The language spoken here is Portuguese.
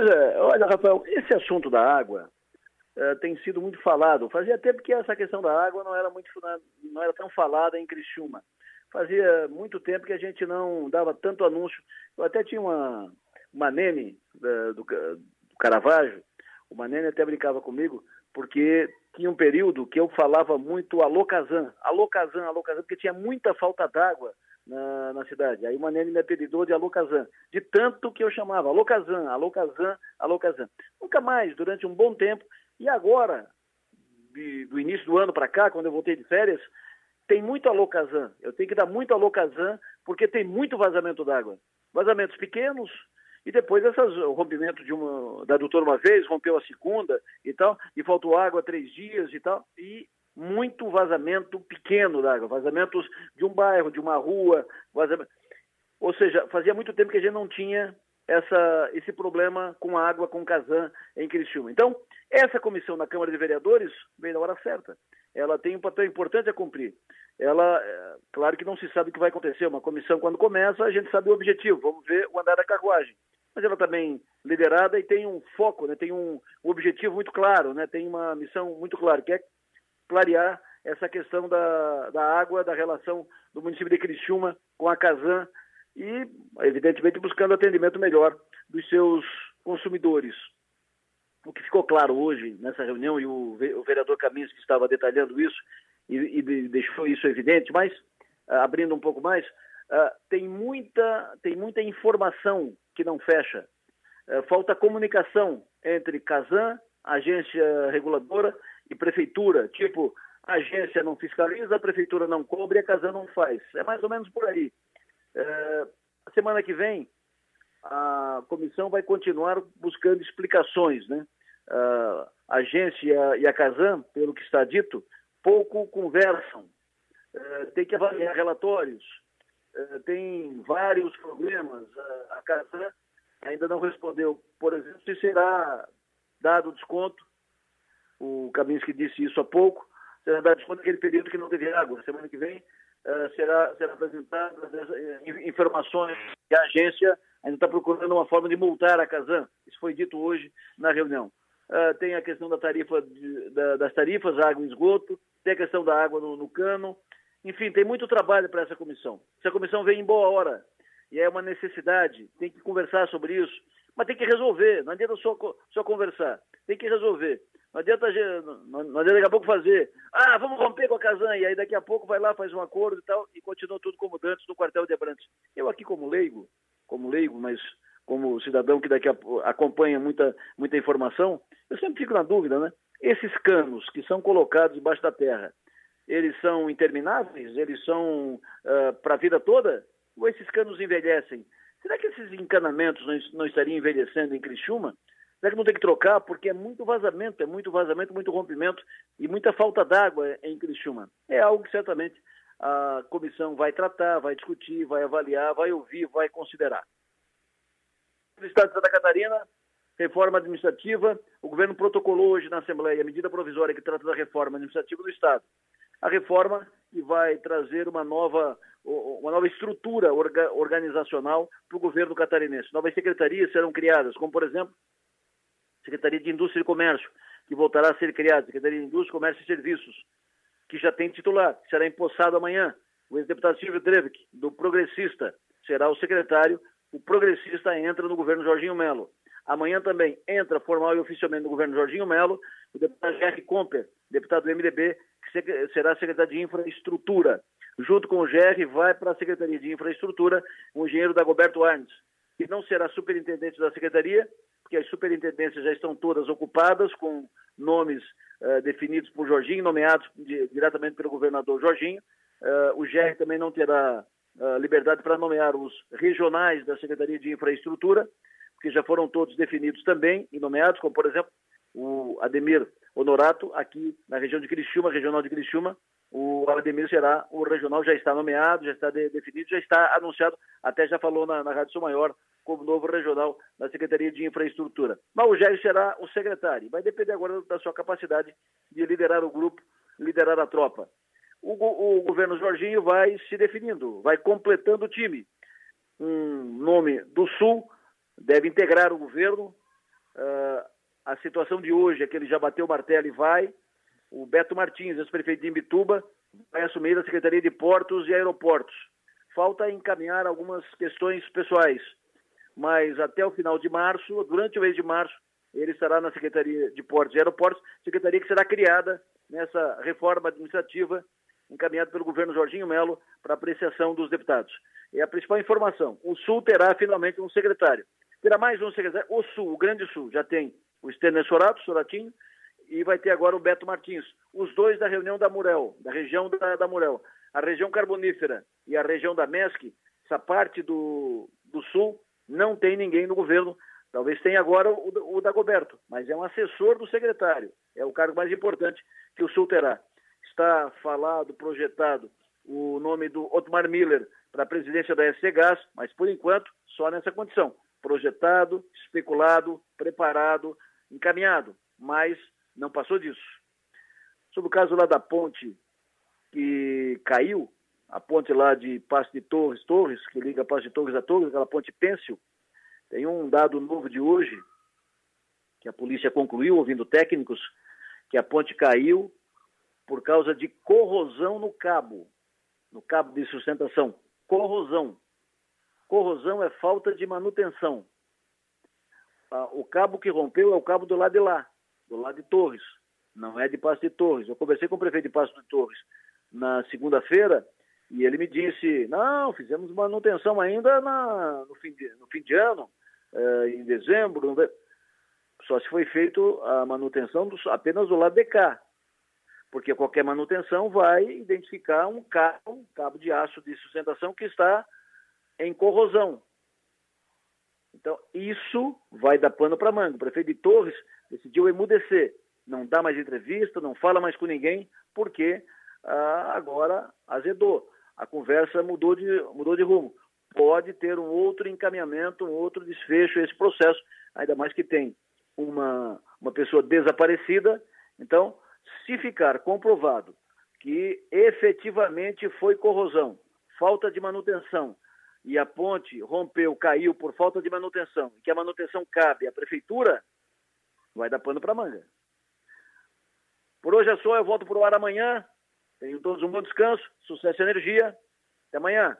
Pois é, olha, Rafael, esse assunto da água uh, tem sido muito falado. Fazia tempo que essa questão da água não era muito não era tão falada em Criciúma. Fazia muito tempo que a gente não dava tanto anúncio. Eu até tinha uma, uma nene do, do Caravaggio, uma nene até brincava comigo, porque tinha um período que eu falava muito alô Kazan, alô Kazan, alô Kazan, porque tinha muita falta d'água na, na, cidade. Aí o Manene me apelidou de alô Kazan, de tanto que eu chamava Kazan, alô Kazan. Nunca mais, durante um bom tempo. E agora, de, do início do ano para cá, quando eu voltei de férias, tem muito alô Kazan. Eu tenho que dar muito alô Kazan, porque tem muito vazamento d'água. Vazamentos pequenos, e depois essas, o rompimento de uma, da doutora uma vez, rompeu a segunda e tal, e faltou água três dias e tal, e muito vazamento pequeno d'água, vazamentos de um bairro, de uma rua, vazamento. ou seja, fazia muito tempo que a gente não tinha essa, esse problema com água, com Casan em Criciúma. Então, essa comissão na Câmara de Vereadores veio na hora certa. Ela tem um papel importante a cumprir. Ela, é, claro que não se sabe o que vai acontecer. Uma comissão, quando começa, a gente sabe o objetivo. Vamos ver o andar da carruagem mas ela também liderada e tem um foco, né, tem um objetivo muito claro, né, tem uma missão muito clara, que é clarear essa questão da, da água, da relação do município de Criciúma com a Casan e, evidentemente, buscando atendimento melhor dos seus consumidores. O que ficou claro hoje nessa reunião, e o, o vereador Caminhos que estava detalhando isso e, e deixou isso evidente, mas, uh, abrindo um pouco mais, uh, tem, muita, tem muita informação que não fecha. É, falta comunicação entre Casan, agência reguladora e prefeitura. Tipo, a agência não fiscaliza, a prefeitura não cobre e a Casan não faz. É mais ou menos por aí. É, a semana que vem, a comissão vai continuar buscando explicações, né? A agência e a Casan, pelo que está dito, pouco conversam. É, tem que avaliar relatórios, eh, tem vários problemas. A Casan ainda não respondeu, por exemplo, se será dado desconto, o Kaminski disse isso há pouco, será dado desconto naquele período que não teve água. Semana que vem uh, será, será apresentadas uh, informações que a agência ainda está procurando uma forma de multar a Casan. Isso foi dito hoje na reunião. Uh, tem a questão da tarifa de, da, das tarifas, água e esgoto, tem a questão da água no, no cano, enfim, tem muito trabalho para essa comissão. Essa comissão vem em boa hora e é uma necessidade, tem que conversar sobre isso, mas tem que resolver, não adianta só, só conversar, tem que resolver. Não adianta, não, não adianta daqui a pouco fazer, ah, vamos romper com a Casan, e aí daqui a pouco vai lá, faz um acordo e tal, e continua tudo como antes no quartel de Abrantes. Eu aqui como leigo, como leigo, mas como cidadão que daqui a, acompanha muita, muita informação, eu sempre fico na dúvida, né? Esses canos que são colocados debaixo da terra, eles são intermináveis? Eles são uh, para a vida toda? Ou esses canos envelhecem? Será que esses encanamentos não, não estariam envelhecendo em Criciúma? Será que não tem que trocar? Porque é muito vazamento, é muito vazamento, muito rompimento e muita falta d'água em Criciúma. É algo que certamente a comissão vai tratar, vai discutir, vai avaliar, vai ouvir, vai considerar. No estado de Santa Catarina, reforma administrativa, o governo protocolou hoje na Assembleia a medida provisória que trata da reforma administrativa do Estado a reforma que vai trazer uma nova, uma nova estrutura organizacional para o governo catarinense. Novas secretarias serão criadas, como, por exemplo, Secretaria de Indústria e Comércio, que voltará a ser criada, Secretaria de Indústria, Comércio e Serviços, que já tem titular, que será empossado amanhã. O ex-deputado Silvio Drevik, do Progressista, será o secretário. O Progressista entra no governo Jorginho Melo. Amanhã também entra formal e oficialmente no governo Jorginho Melo o deputado Jerry Comper, deputado do MDB, que será secretário de Infraestrutura. Junto com o GR, vai para a Secretaria de Infraestrutura o engenheiro Dagoberto Arnes, que não será superintendente da Secretaria, porque as superintendências já estão todas ocupadas com nomes uh, definidos por Jorginho, nomeados de, diretamente pelo governador Jorginho. Uh, o GR também não terá uh, liberdade para nomear os regionais da Secretaria de Infraestrutura, porque já foram todos definidos também e nomeados, como por exemplo o Ademir Honorato, aqui na região de Criciúma, regional de Criciúma, o Ademir será, o regional já está nomeado, já está de, definido, já está anunciado, até já falou na, na Rádio Sul Maior, como novo regional da Secretaria de Infraestrutura. Mas o Jair será o secretário, vai depender agora da sua capacidade de liderar o grupo, liderar a tropa. O, o governo Jorginho vai se definindo, vai completando o time. Um nome do Sul deve integrar o governo, Uh, a situação de hoje é que ele já bateu o martelo e vai. O Beto Martins, ex-prefeito de Imbituba, vai assumir a Secretaria de Portos e Aeroportos. Falta encaminhar algumas questões pessoais, mas até o final de março, durante o mês de março, ele estará na Secretaria de Portos e Aeroportos, secretaria que será criada nessa reforma administrativa encaminhada pelo governo Jorginho Melo para apreciação dos deputados. E a principal informação, o Sul terá finalmente um secretário. Terá mais um secretário. O Sul, o Grande Sul, já tem o Stener Sorato, Soratinho, e vai ter agora o Beto Martins. Os dois da reunião da Murel, da região da, da Murel. A região carbonífera e a região da MESC, essa parte do, do Sul, não tem ninguém no governo. Talvez tenha agora o, o Dagoberto, mas é um assessor do secretário. É o cargo mais importante que o Sul terá. Está falado, projetado o nome do Otmar Miller para a presidência da SC Gás, mas por enquanto só nessa condição projetado, especulado, preparado, encaminhado, mas não passou disso. Sobre o caso lá da ponte que caiu, a ponte lá de Passo de Torres, Torres, que liga Passo de Torres a Torres, aquela ponte pêncil, tem um dado novo de hoje, que a polícia concluiu, ouvindo técnicos, que a ponte caiu por causa de corrosão no cabo, no cabo de sustentação. Corrosão. Corrosão é falta de manutenção. O cabo que rompeu é o cabo do lado de lá, do lado de Torres, não é de Passo de Torres. Eu conversei com o prefeito de Passo de Torres na segunda-feira e ele me disse: não, fizemos manutenção ainda na, no, fim de, no fim de ano, eh, em dezembro. Só se foi feito a manutenção do, apenas do lado de cá. Porque qualquer manutenção vai identificar um cabo, um cabo de aço de sustentação que está em corrosão. Então, isso vai dar pano para manga. O prefeito de Torres decidiu emudecer. Não dá mais entrevista, não fala mais com ninguém, porque ah, agora azedou. A conversa mudou de, mudou de rumo. Pode ter um outro encaminhamento, um outro desfecho esse processo, ainda mais que tem uma, uma pessoa desaparecida. Então, se ficar comprovado que efetivamente foi corrosão, falta de manutenção, e a ponte rompeu, caiu por falta de manutenção, e que a manutenção cabe à prefeitura, vai dar pano para manga. Por hoje é só, eu volto para o ar amanhã. Tenham todos um bom descanso, sucesso e energia. Até amanhã.